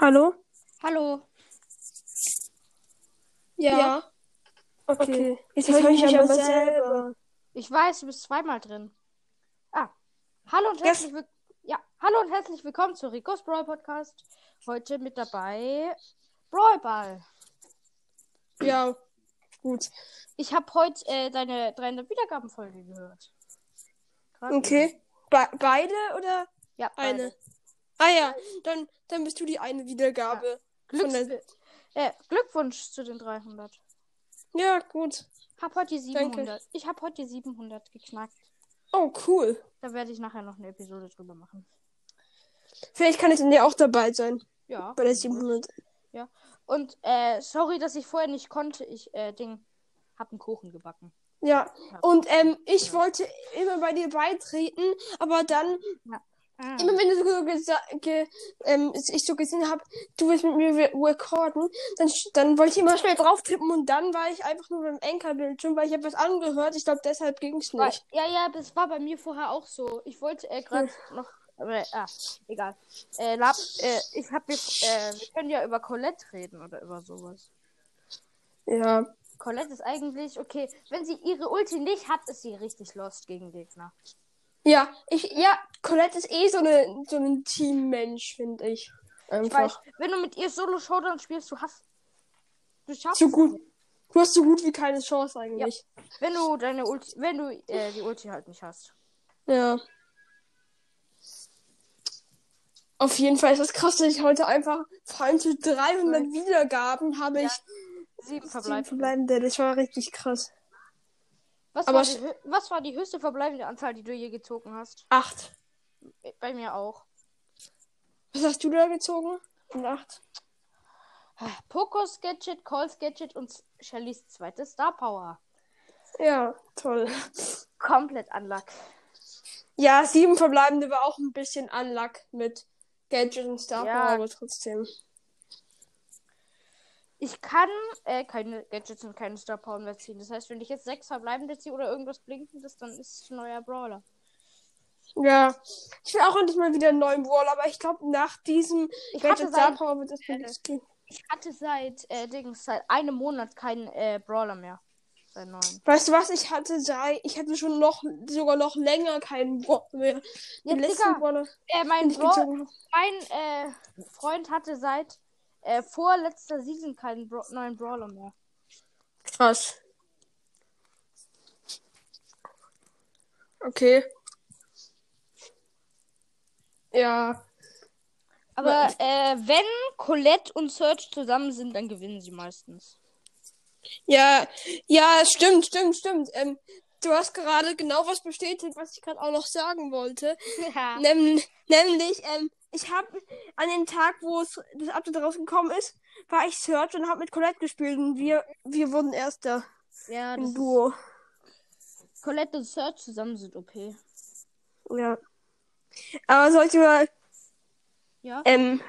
Hallo? Hallo. Ja. Okay. Jetzt höre ich mich aber selber. Ich weiß, du bist zweimal drin. Ah. Hallo und herzlich willkommen. Ja, hallo und herzlich willkommen zu Ricos Brawl Podcast. Heute mit dabei Brawlball. Ja, gut. Ich habe heute äh, deine 300 Wiedergabenfolge gehört. Grad Okay. Be beide oder Ja, eine? Ah ja, dann, dann bist du die eine Wiedergabe. Von Glücks der... äh, Glückwunsch zu den 300. Ja, gut. Hab heute die Danke. 700. Ich habe heute die 700 geknackt. Oh, cool. Da werde ich nachher noch eine Episode drüber machen. Vielleicht kann ich dann ja auch dabei sein. Ja. Bei der 700. Und äh, sorry, dass ich vorher nicht konnte. Ich äh, Ding hab einen Kuchen gebacken. Ja. Und ähm, ich wollte immer bei dir beitreten, aber dann Ah. Immer wenn du so gesa- ge ähm, ich so gesehen habe, du willst mit mir re recorden, dann, dann wollte ich immer schnell drauf tippen und dann war ich einfach nur beim Enkerbildschirm, weil ich habe was angehört. Ich glaube, deshalb ging es nicht. ja, ja, das war bei mir vorher auch so. Ich wollte äh, gerade noch. Aber, ah, egal. Äh, Lab, äh, ich hab mir, äh, wir können ja über Colette reden oder über sowas. Ja. Colette ist eigentlich, okay, wenn sie ihre Ulti nicht hat, ist sie richtig lost gegen Gegner. Ja, ich, ja, Colette ist eh so eine, so ein Teammensch, finde ich. Ich weiß, Einfach. wenn du mit ihr Solo Showdown spielst, du hast. Du schaffst So gut. Du hast so gut wie keine Chance eigentlich. Wenn du deine Ulti, wenn du äh, die Ulti halt nicht hast. Ja. Auf jeden Fall ist das krass, dass ich heute einfach vor allem zu 300 Wiedergaben habe ich Sieben verbleibende. Das war richtig krass. Was, Aber war die, was war die höchste verbleibende Anzahl, die du je gezogen hast? Acht. Bei mir auch. Was hast du da gezogen? Und acht. Pokos Gadget, Calls Gadget und Shellys zweite Star Power. Ja, toll. Komplett unluck. Ja, sieben verbleibende war auch ein bisschen Unluck mit Gadget und Star Ja. Power, aber trotzdem. Ich kann äh, keine Gadgets und keine Star Power mehr ziehen. Das heißt, wenn ich jetzt sechs verbleibende ziehe oder irgendwas Blinkendes, dann ist es ein neuer Brawler. Ja. Ich will auch endlich mal wieder einen neuen Wall, aber ich glaube, nach diesem Ich Gadget hatte Star Power wird das äh, nicht gehen. ich hatte seit, äh, Dings, seit einem Monat keinen äh, Brawler mehr. Seit neun. Weißt du was? Ich hatte sei, ich hatte schon noch sogar noch länger keinen Wall mehr. Ja, Den letzten Digga, Brawler, Äh, mein, habe. mein äh, Freund hatte seit äh, vorletzter Season keinen Bra neuen Brawler mehr. Krass. Okay. Ja. Aber äh, wenn Colette und Search zusammen sind, dann gewinnen sie meistens. Ja, ja, stimmt, stimmt, stimmt. Ähm, du hast gerade genau was bestätigt, was ich gerade auch noch sagen wollte. Ja. Nem, nämlich, ähm, ich habe an dem Tag, wo es das Update rausgekommen ist, war ich Search und habe mit Colette gespielt und wir, wir wurden Erster Ja, das im ist, Duo. Colette und Search zusammen sind OP. Ja. Aber sollte mal, Ja. ähm,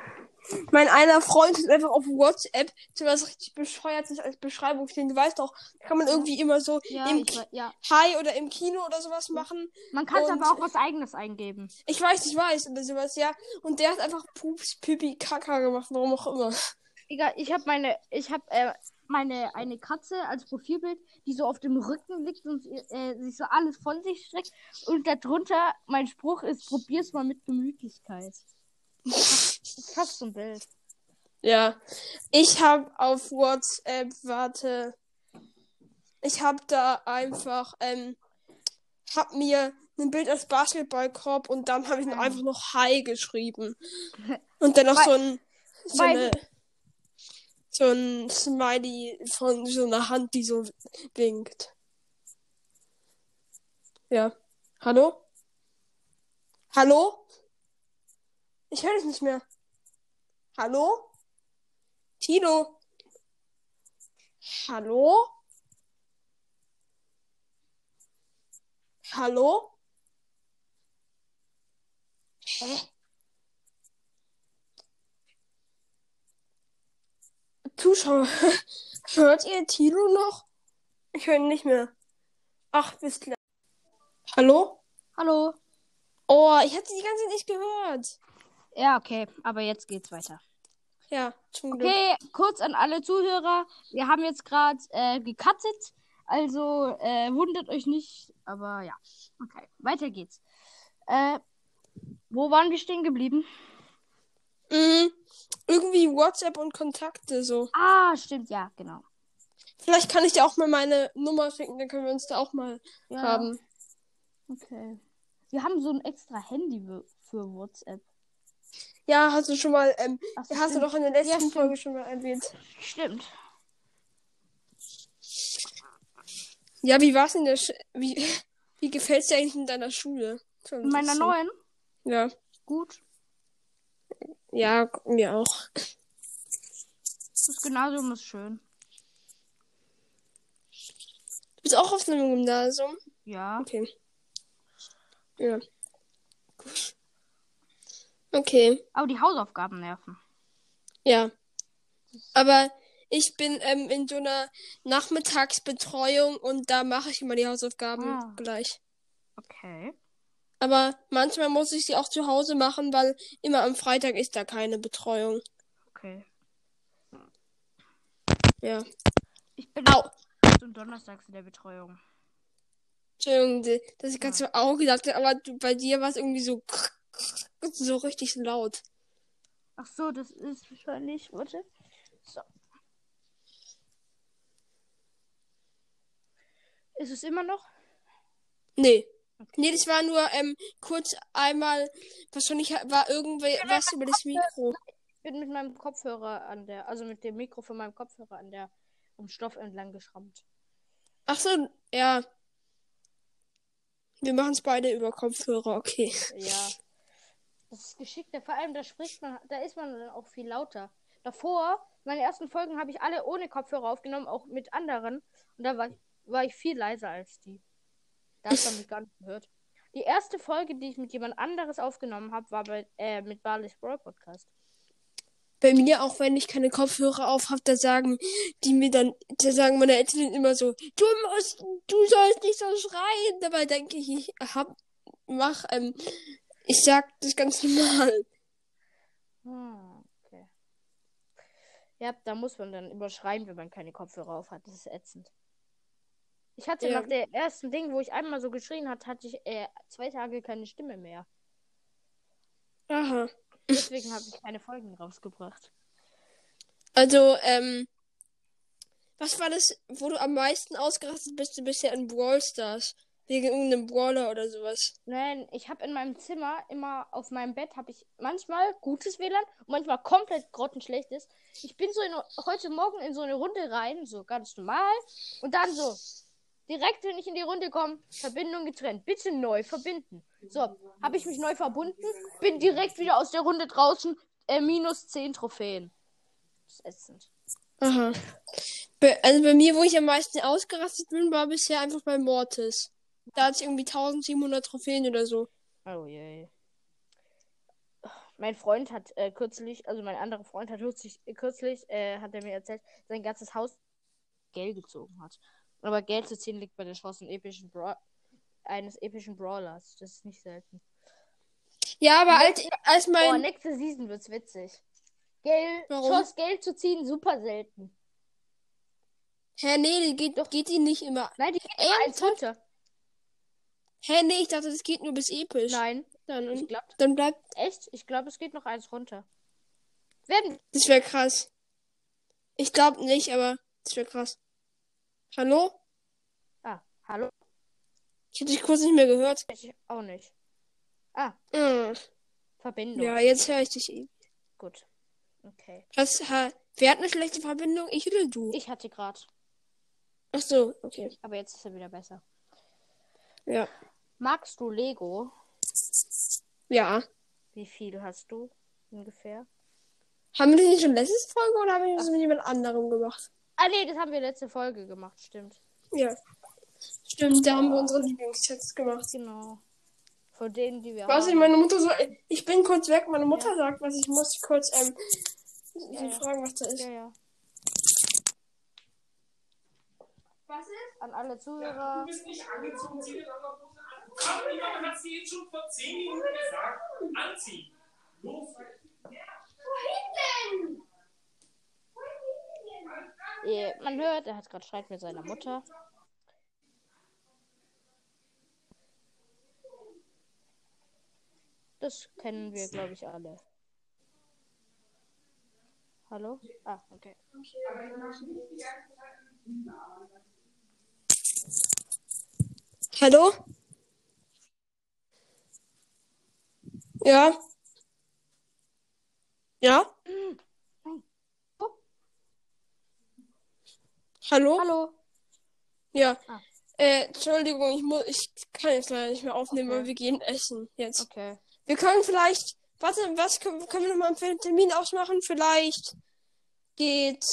mein einer Freund hat einfach auf WhatsApp so was richtig bescheuertes als Beschreibung stehen. Du weißt doch, kann man irgendwie immer so Ja, im ich, wei- ja. Hi oder im Kino oder sowas machen. Man kann Und- aber auch was eigenes eingeben. Ich weiß, ich weiß oder sowas, ja. Und der hat einfach Pups, Pipi, Kaka gemacht, warum auch immer. Egal, ich habe meine, ich habe äh, meine eine Katze als Profilbild, die so auf dem Rücken liegt und äh, sich so alles von sich streckt. Und darunter mein Spruch ist: Probier's mal mit Gemütlichkeit. Fast so ein Bild. Ja. Ich habe auf WhatsApp, warte. Ich habe da einfach, ähm, hab mir ein Bild als Basketballkorb und dann habe ich noch einfach noch Hi geschrieben. Und dann noch Weil- so ein, so eine, so ein Smiley von so einer Hand, die so winkt. Ja. Hallo? Hallo? Ich höre dich nicht mehr. Hallo? Tino? Hallo? Hallo? Hä? Zuschauer, hört ihr Tino noch? Ich höre ihn nicht mehr. Ach, bis gleich. Hallo? Hallo. Oh, ich hatte die ganze Zeit nicht gehört. Ja, okay, aber jetzt geht's weiter. Ja, zum Glück. Okay, kurz an alle Zuhörer. Wir haben jetzt gerade äh, gecuttet. Also äh, wundert euch nicht. Aber ja. Okay, weiter geht's. Äh, wo waren wir stehen geblieben? Mhm. Irgendwie WhatsApp und Kontakte so. Ah, stimmt, ja, genau. Vielleicht kann ich dir auch mal meine Nummer schicken, dann können wir uns da auch mal Ja, haben. Okay. Wir haben so ein extra Handy für- für WhatsApp. Ja, hast du schon mal, ähm, Ach hast du doch in der letzten stimmt. Folge schon mal erwähnt. Stimmt. Ja, wie war's in der Sch wie, wie gefällt's dir eigentlich in deiner Schule? In meiner neuen? Ja. Gut. Ja, mir auch. Das Gymnasium ist schön. Du bist auch auf einem Gymnasium? Ja. Okay. Ja. Okay. Aber die Hausaufgaben nerven. Ja. Aber ich bin ähm, in so einer Nachmittagsbetreuung und da mache ich immer die Hausaufgaben Ah. gleich. Okay. Aber manchmal muss ich sie auch zu Hause machen, weil immer am Freitag ist da keine Betreuung. Okay. Ja. Ich bin Au. und donnerstags in der Betreuung. Entschuldigung, dass ich gerade so Au gesagt habe, aber bei dir war es irgendwie so so richtig laut. Ach so, das ist wahrscheinlich. Warte. So. Ist es immer noch? Nee. Nee, das war nur ähm, kurz einmal, wahrscheinlich war irgendwie was über das Mikro. Ich bin mit meinem Kopfhörer an der, also mit dem Mikro von meinem Kopfhörer an der um Stoff entlang geschrammt. Ach so, ja. Wir machen es beide über Kopfhörer, okay. Ja. Das ist geschickter. Vor allem, da spricht man, da ist man dann auch viel lauter. Davor, meine ersten Folgen habe ich alle ohne Kopfhörer aufgenommen, auch mit anderen. Und da war ich, war ich viel leiser als die. Da hat man mich gar nicht gehört. Die erste Folge, die ich mit jemand anderes aufgenommen habe, war bei, äh, mit Barley's Brawl Podcast. Bei mir, auch wenn ich keine Kopfhörer auf habe, da sagen die mir dann, da sagen meine Eltern immer so, du musst, du sollst nicht so schreien. Dabei denke ich, ich hab, mach, ähm, ich sag das ganz normal. Hm, okay. Ja, da muss man dann überschreiben, wenn man keine Kopfhörer auf hat. Das ist ätzend. Ich hatte Ja. nach der ersten Ding, wo ich einmal so geschrien hat, hatte ich äh, zwei Tage keine Stimme mehr. Aha. Deswegen habe ich keine Folgen rausgebracht. Also, ähm, was war das, wo du am meisten ausgerastet bist, du bisher in Brawl Stars? Wegen irgendeinem Brawler oder sowas. Nein, ich habe in meinem Zimmer immer auf meinem Bett habe ich manchmal gutes WLAN und manchmal komplett grottenschlechtes. Ich bin so in, heute Morgen in so eine Runde rein, so ganz normal und dann so direkt, wenn ich in die Runde komme, Verbindung getrennt, bitte neu verbinden. So, habe ich mich neu verbunden, bin direkt wieder aus der Runde draußen, äh, minus 10 Trophäen. Das ist ätzend. Aha. Also bei mir, wo ich am meisten ausgerastet bin, war bisher einfach bei Mortis. Da hatte ich irgendwie 1700 Trophäen oder so. Oh je. Mein Freund hat äh, kürzlich, also mein anderer Freund hat kürzlich, kürzlich äh, hat er mir erzählt, sein ganzes Haus Geld gezogen hat. Aber Geld zu ziehen liegt bei der Chance eines epischen, Bra eines epischen Brawlers. Das ist nicht selten. Ja, aber als, als Oh, mein. nächste Season wird's witzig. Geld, Warum? Chance Geld zu ziehen, super selten. Hä, nee, die geht, geht die nicht immer. Nein, die geht immer eins Ernsthaft? runter. Hä, nee, ich dachte, das geht nur bis episch. Nein, Dann, ich glaube, dann bleibt. echt, ich glaube, es geht noch eins runter. Werden Das wäre krass. Ich glaube nicht, aber das wäre krass. Hallo? Ah, hallo? Ich hätte dich kurz nicht mehr gehört. Ich auch nicht. Ah, Hm. Verbindung. Ja, jetzt höre ich dich eben. Gut. Okay. Was, ha, wer hat eine schlechte Verbindung? Ich oder du? Ich hatte gerade, Ach so, okay. aber jetzt ist er wieder besser. Ja. Magst du Lego? Ja. Wie viel hast du ungefähr? Haben wir das nicht schon letzte Folge oder haben wir das mit jemand anderem gemacht? Ah nee, das haben wir letzte Folge gemacht, stimmt. Ja. Stimmt, da haben wir unsere Lieblingssets gemacht. Genau. Von denen, die wir Was ich haben. meine Mutter so, ich bin kurz weg, meine Mutter sagt was, ich muss kurz ähm, Ja, ja. fragen, was da ist. Ja, ja. Was ist? An alle Zuhörer. Du bist nicht angezogen, zieh dir doch Hose an. Aber jemand hat sie jetzt schon vor 10 Minuten gesagt. Anziehen. Los. Eh, man hört, er hat gerade Streit mit seiner Mutter. Das kennen wir, glaube ich, alle. Hallo? Ah, okay. Hallo? Ja? Ja? Hallo? Hallo? Ja. Ah. Äh, Entschuldigung, ich muss, ich kann jetzt leider nicht mehr aufnehmen, Okay. weil wir gehen essen jetzt. Okay. Wir können vielleicht, warte, was können, können wir nochmal einen Termin ausmachen? Vielleicht geht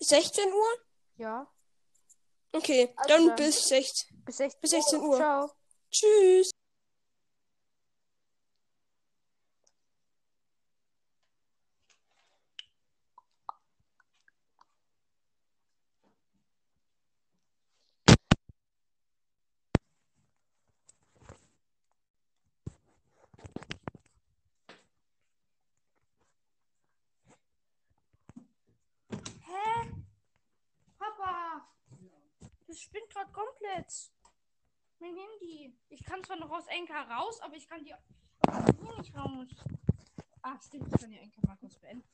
16 Uhr? Ja. Okay, Also dann dann. bis 16, Bis 16, bis 16 Uhr. Ciao. Tschüss. Hä? Papa! Das spinnt gerade komplett. Mein Handy. Ich kann zwar noch aus Enka raus, aber ich kann die hier nicht raus. Ah, stimmt, ich kann die Enka mal kurz beenden.